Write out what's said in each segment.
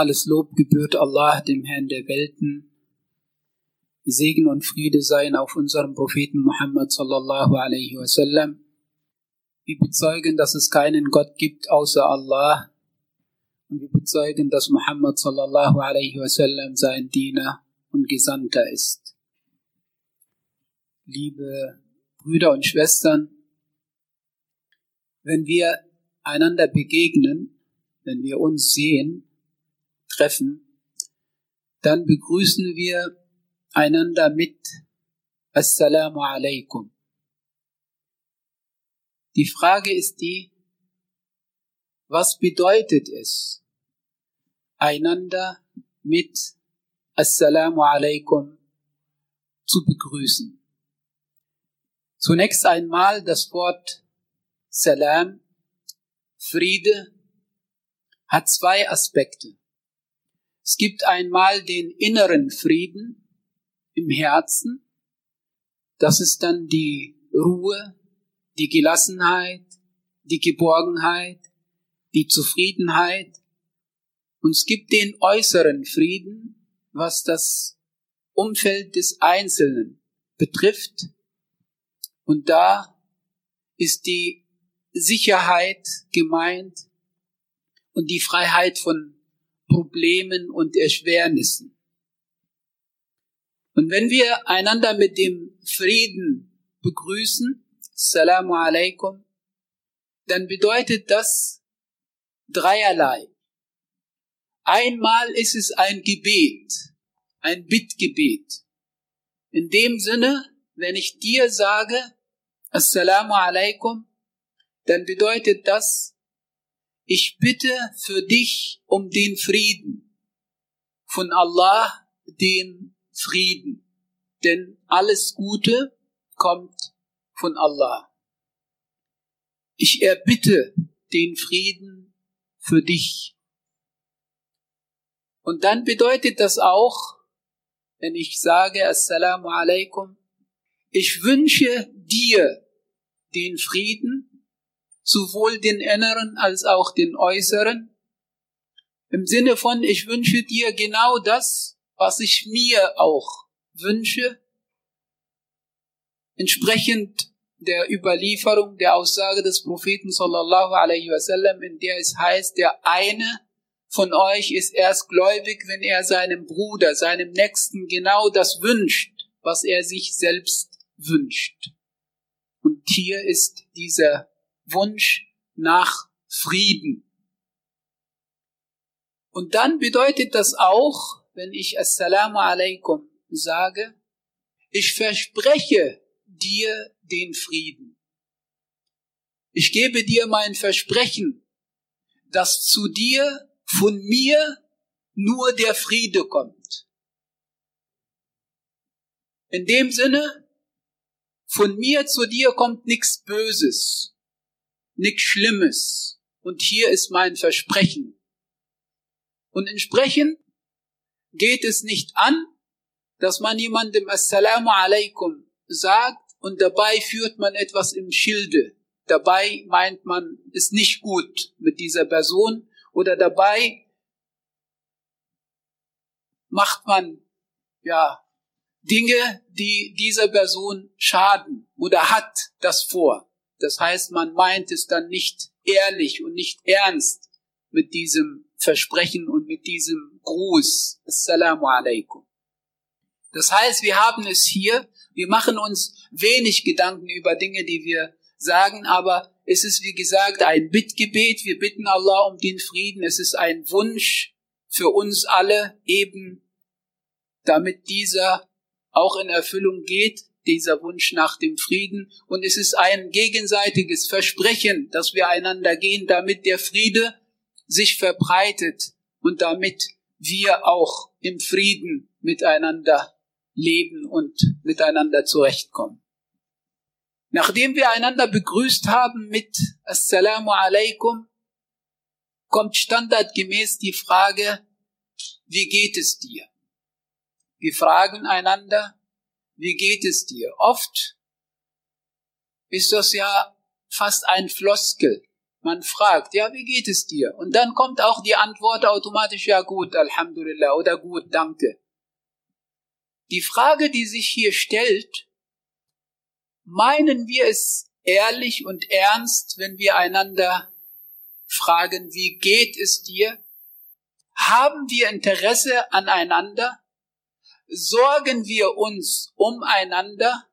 Alles Lob gebührt Allah, dem Herrn der Welten. Segen und Friede seien auf unserem Propheten Muhammad sallallahu alaihi wasallam. Wir bezeugen, dass es keinen Gott gibt außer Allah. Und wir bezeugen, dass Muhammad sallallahu alaihi wasallam sein Diener und Gesandter ist. Liebe Brüder und Schwestern, wenn wir einander begegnen, wenn wir uns sehen, treffen, dann begrüßen wir einander mit Assalamu alaikum. Die Frage ist die, was bedeutet es, einander mit Assalamu alaikum zu begrüßen? Zunächst einmal das Wort Salam, Friede, hat zwei Aspekte. Es gibt einmal den inneren Frieden im Herzen, das ist dann die Ruhe, die Gelassenheit, die Geborgenheit, die Zufriedenheit. Und es gibt den äußeren Frieden, was das Umfeld des Einzelnen betrifft. Und da ist die Sicherheit gemeint und die Freiheit von Problemen und Erschwernissen. Und wenn wir einander mit dem Frieden begrüßen, Assalamu alaikum, dann bedeutet das dreierlei. Einmal ist es ein Gebet, ein Bittgebet. In dem Sinne, wenn ich dir sage, Assalamu alaikum, dann bedeutet das, ich bitte für dich um den Frieden. Von Allah den Frieden. Denn alles Gute kommt von Allah. Ich erbitte den Frieden für dich. Und dann bedeutet das auch, wenn ich sage Assalamu alaikum, ich wünsche dir den Frieden sowohl den inneren als auch den äußeren. Im Sinne von, ich wünsche dir genau das, was ich mir auch wünsche, entsprechend der Überlieferung der Aussage des Propheten sallallahu alaihi wasallam, in der es heißt, der eine von euch ist erst gläubig, wenn er seinem Bruder, seinem Nächsten genau das wünscht, was er sich selbst wünscht. Und hier ist dieser Wunsch nach Frieden. Und dann bedeutet das auch, wenn ich Assalamu alaikum sage, ich verspreche dir den Frieden. Ich gebe dir mein Versprechen, dass zu dir von mir nur der Friede kommt. In dem Sinne, von mir zu dir kommt nichts Böses nichts Schlimmes. Und hier ist mein Versprechen. Und entsprechend geht es nicht an, dass man jemandem Assalamu alaikum sagt und dabei führt man etwas im Schilde. Dabei meint man es nicht gut mit dieser Person oder dabei macht man ja Dinge, die dieser Person schaden oder hat das vor. Das heißt, man meint es dann nicht ehrlich und nicht ernst mit diesem Versprechen und mit diesem Gruß. Assalamu alaikum. Das heißt, wir haben es hier, wir machen uns wenig Gedanken über Dinge, die wir sagen, aber es ist wie gesagt ein Bittgebet. Wir bitten Allah um den Frieden. Es ist ein Wunsch für uns alle eben, damit dieser auch in Erfüllung geht dieser Wunsch nach dem Frieden. Und es ist ein gegenseitiges Versprechen, dass wir einander gehen, damit der Friede sich verbreitet und damit wir auch im Frieden miteinander leben und miteinander zurechtkommen. Nachdem wir einander begrüßt haben mit Assalamu alaikum, kommt standardgemäß die Frage, wie geht es dir? Wir fragen einander, wie geht es dir? Oft ist das ja fast ein Floskel. Man fragt, ja, wie geht es dir? Und dann kommt auch die Antwort automatisch, ja gut, Alhamdulillah oder gut, danke. Die Frage, die sich hier stellt, meinen wir es ehrlich und ernst, wenn wir einander fragen, wie geht es dir? Haben wir Interesse aneinander? Sorgen wir uns umeinander?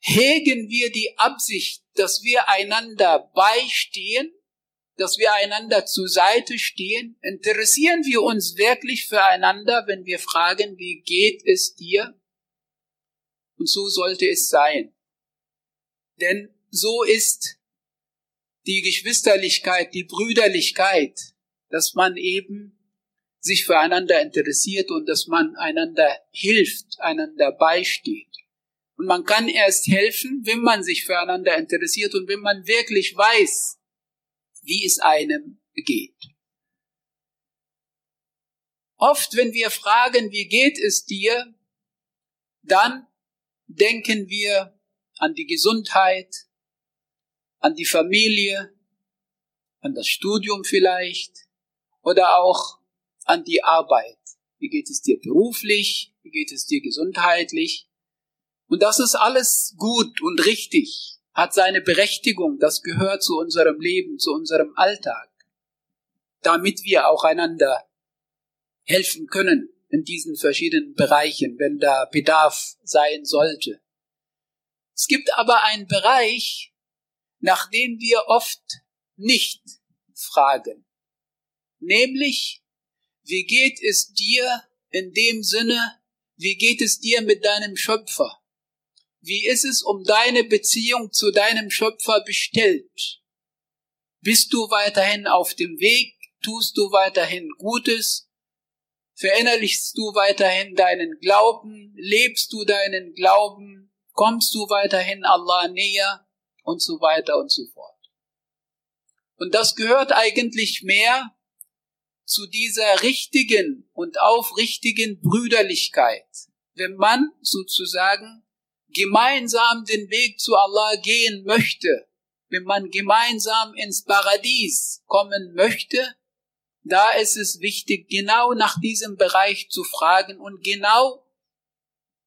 Hegen wir die Absicht, dass wir einander beistehen, dass wir einander zur Seite stehen? Interessieren wir uns wirklich füreinander, wenn wir fragen, wie geht es dir? Und so sollte es sein. Denn so ist die Geschwisterlichkeit, die Brüderlichkeit, dass man eben sich füreinander interessiert und dass man einander hilft, einander beisteht. Und man kann erst helfen, wenn man sich füreinander interessiert und wenn man wirklich weiß, wie es einem geht. Oft, wenn wir fragen, wie geht es dir, dann denken wir an die Gesundheit, an die Familie, an das Studium vielleicht oder auch an die Arbeit. Wie geht es dir beruflich? Wie geht es dir gesundheitlich? Und das ist alles gut und richtig, hat seine Berechtigung, das gehört zu unserem Leben, zu unserem Alltag, damit wir auch einander helfen können in diesen verschiedenen Bereichen, wenn da Bedarf sein sollte. Es gibt aber einen Bereich, nach dem wir oft nicht fragen, nämlich wie geht es dir in dem Sinne, wie geht es dir mit deinem Schöpfer? Wie ist es um deine Beziehung zu deinem Schöpfer bestellt? Bist du weiterhin auf dem Weg? Tust du weiterhin Gutes? Verinnerlichst du weiterhin deinen Glauben? Lebst du deinen Glauben? Kommst du weiterhin Allah näher? Und so weiter und so fort. Und das gehört eigentlich mehr zu dieser richtigen und aufrichtigen Brüderlichkeit, wenn man sozusagen gemeinsam den Weg zu Allah gehen möchte, wenn man gemeinsam ins Paradies kommen möchte, da ist es wichtig, genau nach diesem Bereich zu fragen und genau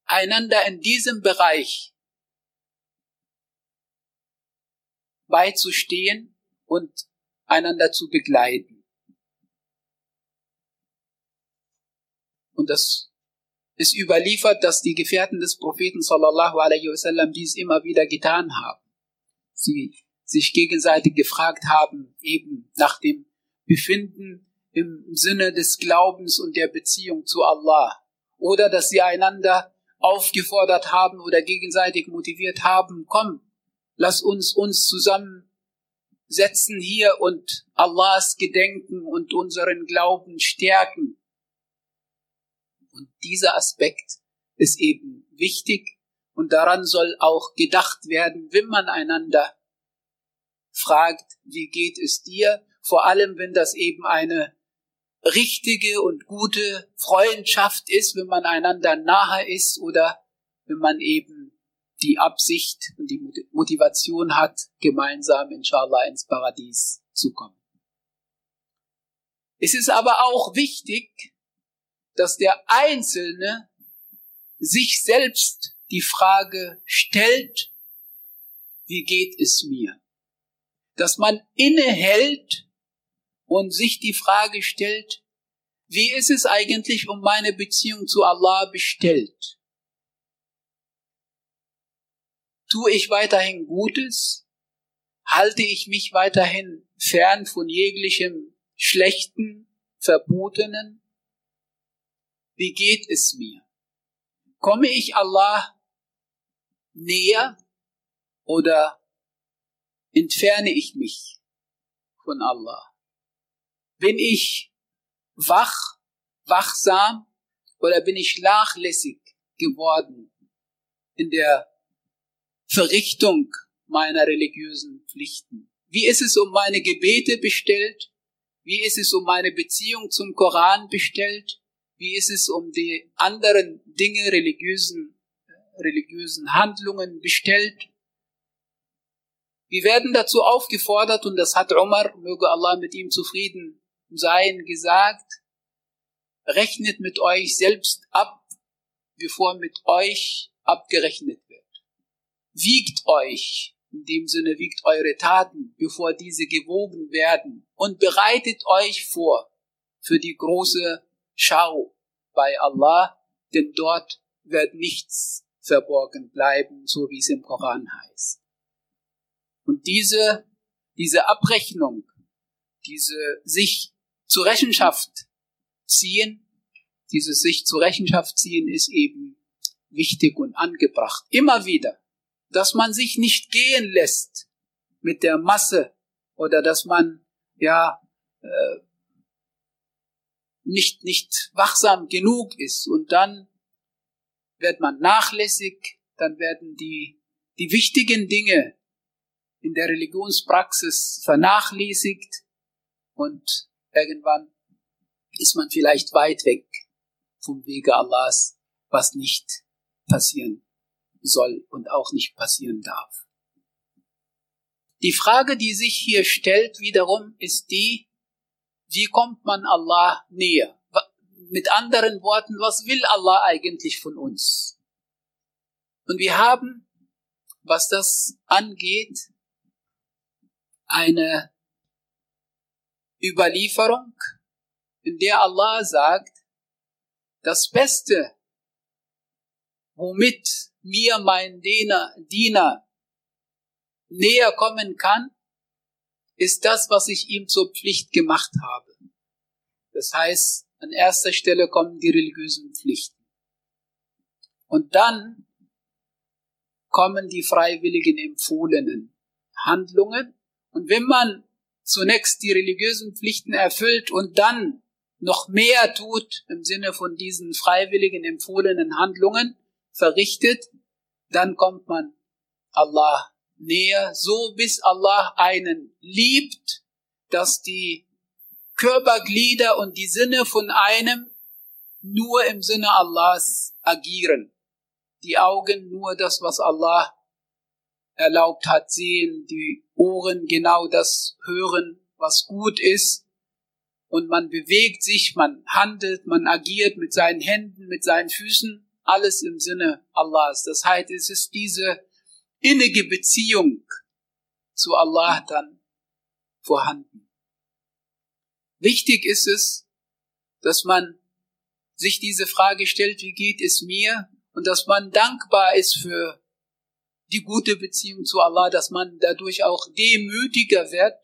einander in diesem Bereich beizustehen und einander zu begleiten. Und das ist überliefert, dass die Gefährten des Propheten sallallahu alaihi wasallam dies immer wieder getan haben. Sie sich gegenseitig gefragt haben, eben nach dem Befinden im Sinne des Glaubens und der Beziehung zu Allah. Oder dass sie einander aufgefordert haben oder gegenseitig motiviert haben, komm, lass uns uns zusammensetzen hier und Allahs gedenken und unseren Glauben stärken. Und dieser Aspekt ist eben wichtig und daran soll auch gedacht werden, wenn man einander fragt, wie geht es dir, vor allem wenn das eben eine richtige und gute Freundschaft ist, wenn man einander nahe ist oder wenn man eben die Absicht und die Motivation hat, gemeinsam inshallah ins Paradies zu kommen. Es ist aber auch wichtig, dass der Einzelne sich selbst die Frage stellt, wie geht es mir? Dass man innehält und sich die Frage stellt, wie ist es eigentlich um meine Beziehung zu Allah bestellt? Tue ich weiterhin Gutes? Halte ich mich weiterhin fern von jeglichem Schlechten, Verbotenen? Wie geht es mir? Komme ich Allah näher oder entferne ich mich von Allah? Bin ich wach, wachsam oder bin ich nachlässig geworden in der Verrichtung meiner religiösen Pflichten? Wie ist es um meine Gebete bestellt? Wie ist es um meine Beziehung zum Koran bestellt? Wie ist es um die anderen Dinge, religiösen, religiösen Handlungen bestellt? Wir werden dazu aufgefordert, und das hat Umar, möge Allah mit ihm zufrieden sein, gesagt, rechnet mit euch selbst ab, bevor mit euch abgerechnet wird. Wiegt euch, in dem Sinne wiegt eure Taten, bevor diese gewogen werden, und bereitet euch vor für die große Schau bei Allah, denn dort wird nichts verborgen bleiben, so wie es im Koran heißt. Und diese, diese Abrechnung, diese sich zur Rechenschaft ziehen, dieses sich zur Rechenschaft ziehen ist eben wichtig und angebracht. Immer wieder, dass man sich nicht gehen lässt mit der Masse oder dass man ja äh, nicht nicht wachsam genug ist und dann wird man nachlässig, dann werden die die wichtigen Dinge in der Religionspraxis vernachlässigt und irgendwann ist man vielleicht weit weg vom Wege Allahs, was nicht passieren soll und auch nicht passieren darf. Die Frage, die sich hier stellt wiederum, ist die, wie kommt man Allah näher? Mit anderen Worten, was will Allah eigentlich von uns? Und wir haben, was das angeht, eine Überlieferung, in der Allah sagt, das Beste, womit mir mein Diener, näher kommen kann, ist das, was ich ihm zur Pflicht gemacht habe. Das heißt, an erster Stelle kommen die religiösen Pflichten. Und dann kommen die freiwilligen empfohlenen Handlungen. Und wenn man zunächst die religiösen Pflichten erfüllt und dann noch mehr tut im Sinne von diesen freiwilligen empfohlenen Handlungen verrichtet, dann kommt man Allah näher, so bis Allah einen liebt, dass die Körperglieder und die Sinne von einem nur im Sinne Allahs agieren. Die Augen nur das, was Allah erlaubt hat, sehen, die Ohren genau das hören, was gut ist, und man bewegt sich, man handelt, man agiert mit seinen Händen, mit seinen Füßen, alles im Sinne Allahs. Das heißt, es ist diese innige Beziehung zu Allah dann vorhanden. Wichtig ist es, dass man sich diese Frage stellt, wie geht es mir? Und dass man dankbar ist für die gute Beziehung zu Allah, dass man dadurch auch demütiger wird,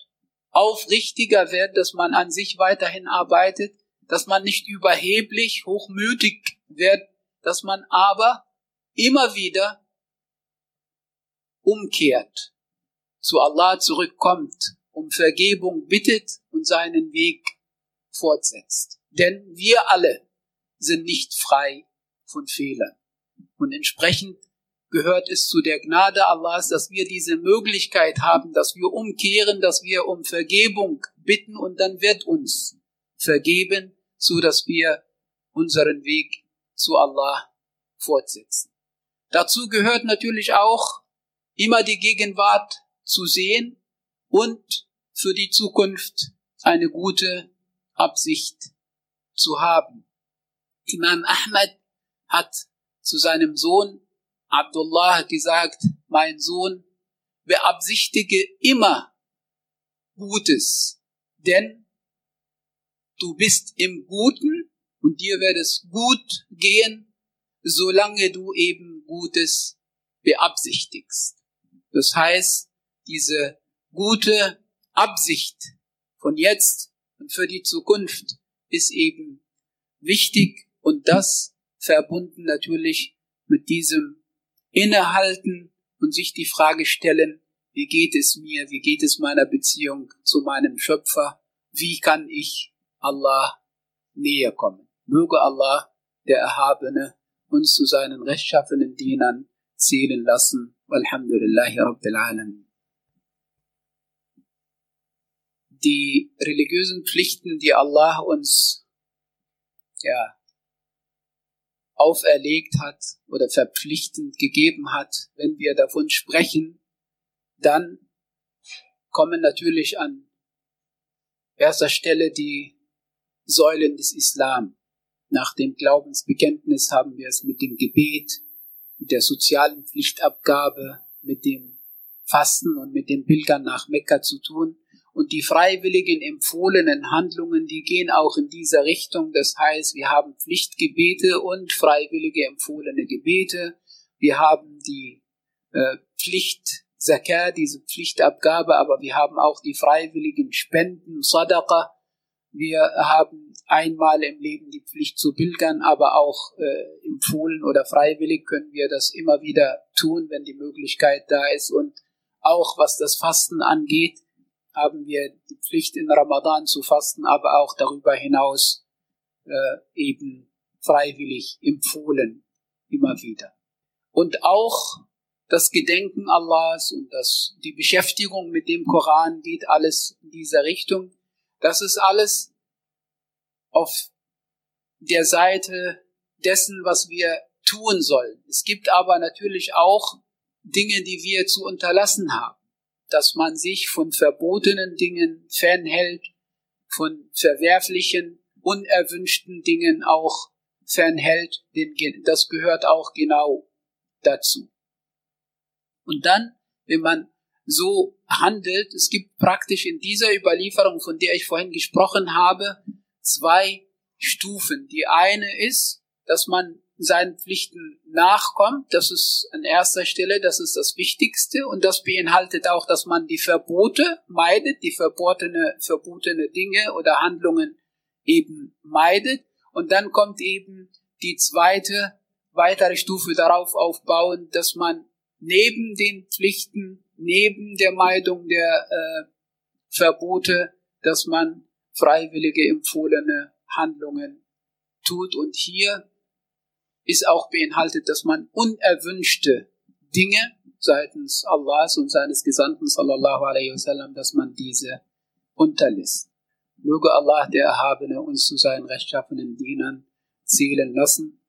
aufrichtiger wird, dass man an sich weiterhin arbeitet, dass man nicht überheblich, hochmütig wird, dass man aber immer wieder umkehrt, zu Allah zurückkommt, um Vergebung bittet und seinen Weg fortsetzt. Denn wir alle sind nicht frei von Fehlern. Und entsprechend gehört es zu der Gnade Allahs, dass wir diese Möglichkeit haben, dass wir umkehren, dass wir um Vergebung bitten und dann wird uns vergeben, so dass wir unseren Weg zu Allah fortsetzen. Dazu gehört natürlich auch immer die Gegenwart zu sehen und für die Zukunft eine gute Absicht zu haben. Imam Ahmad hat zu seinem Sohn Abdullah gesagt, mein Sohn, beabsichtige immer Gutes, denn du bist im Guten und dir wird es gut gehen, solange du eben Gutes beabsichtigst. Das heißt, diese gute Absicht von jetzt und für die Zukunft ist eben wichtig und das verbunden natürlich mit diesem Innehalten und sich die Frage stellen, wie geht es mir, wie geht es meiner Beziehung zu meinem Schöpfer, wie kann ich Allah näher kommen. Möge Allah, der Erhabene, uns zu seinen rechtschaffenen Dienern zählen lassen والحمد لله رب العالمين. Die religiösen Pflichten, die Allah uns ja, auferlegt hat oder verpflichtend gegeben hat, wenn wir davon sprechen, dann kommen natürlich an erster Stelle die Säulen des Islam. Nach dem Glaubensbekenntnis haben wir es mit dem Gebet, mit der sozialen Pflichtabgabe, mit dem Fasten und mit dem Pilgern nach Mekka zu tun. Und die freiwilligen empfohlenen Handlungen, die gehen auch in dieser Richtung. Das heißt, wir haben Pflichtgebete und freiwillige empfohlene Gebete. Wir haben die äh, Pflicht Zakah, diese Pflichtabgabe, aber wir haben auch die freiwilligen Spenden, Sadaqa. Wir haben einmal im Leben die Pflicht zu pilgern, aber auch äh, empfohlen oder freiwillig können wir das immer wieder tun, wenn die Möglichkeit da ist. Und auch was das Fasten angeht, haben wir die Pflicht in Ramadan zu fasten, aber auch darüber hinaus äh, eben freiwillig empfohlen, immer wieder. Und auch das Gedenken Allahs und das, die Beschäftigung mit dem Koran geht alles in dieser Richtung. Das ist alles auf der Seite dessen, was wir tun sollen. Es gibt aber natürlich auch Dinge, die wir zu unterlassen haben, dass man sich von verbotenen Dingen fernhält, von verwerflichen, unerwünschten Dingen auch fernhält, das gehört auch genau dazu. Und dann, wenn man so handelt, es gibt praktisch in dieser Überlieferung, von der ich vorhin gesprochen habe, zwei Stufen. Die eine ist, dass man seinen Pflichten nachkommt. Das ist an erster Stelle, das ist das Wichtigste. Und das beinhaltet auch, dass man die Verbote meidet, die verbotene, verbotene Dinge oder Handlungen eben meidet. Und dann kommt eben die zweite, weitere Stufe darauf aufbauen, dass man neben den Pflichten, neben der Meidung der äh, Verbote, dass man freiwillige empfohlene Handlungen tut. Und hier ist auch beinhaltet, dass man unerwünschte Dinge seitens Allahs und seines Gesandten sallallahu alaihi wasallam, dass man diese unterlässt. Möge Allah, der Erhabene, uns zu seinen rechtschaffenen Dienern zählen lassen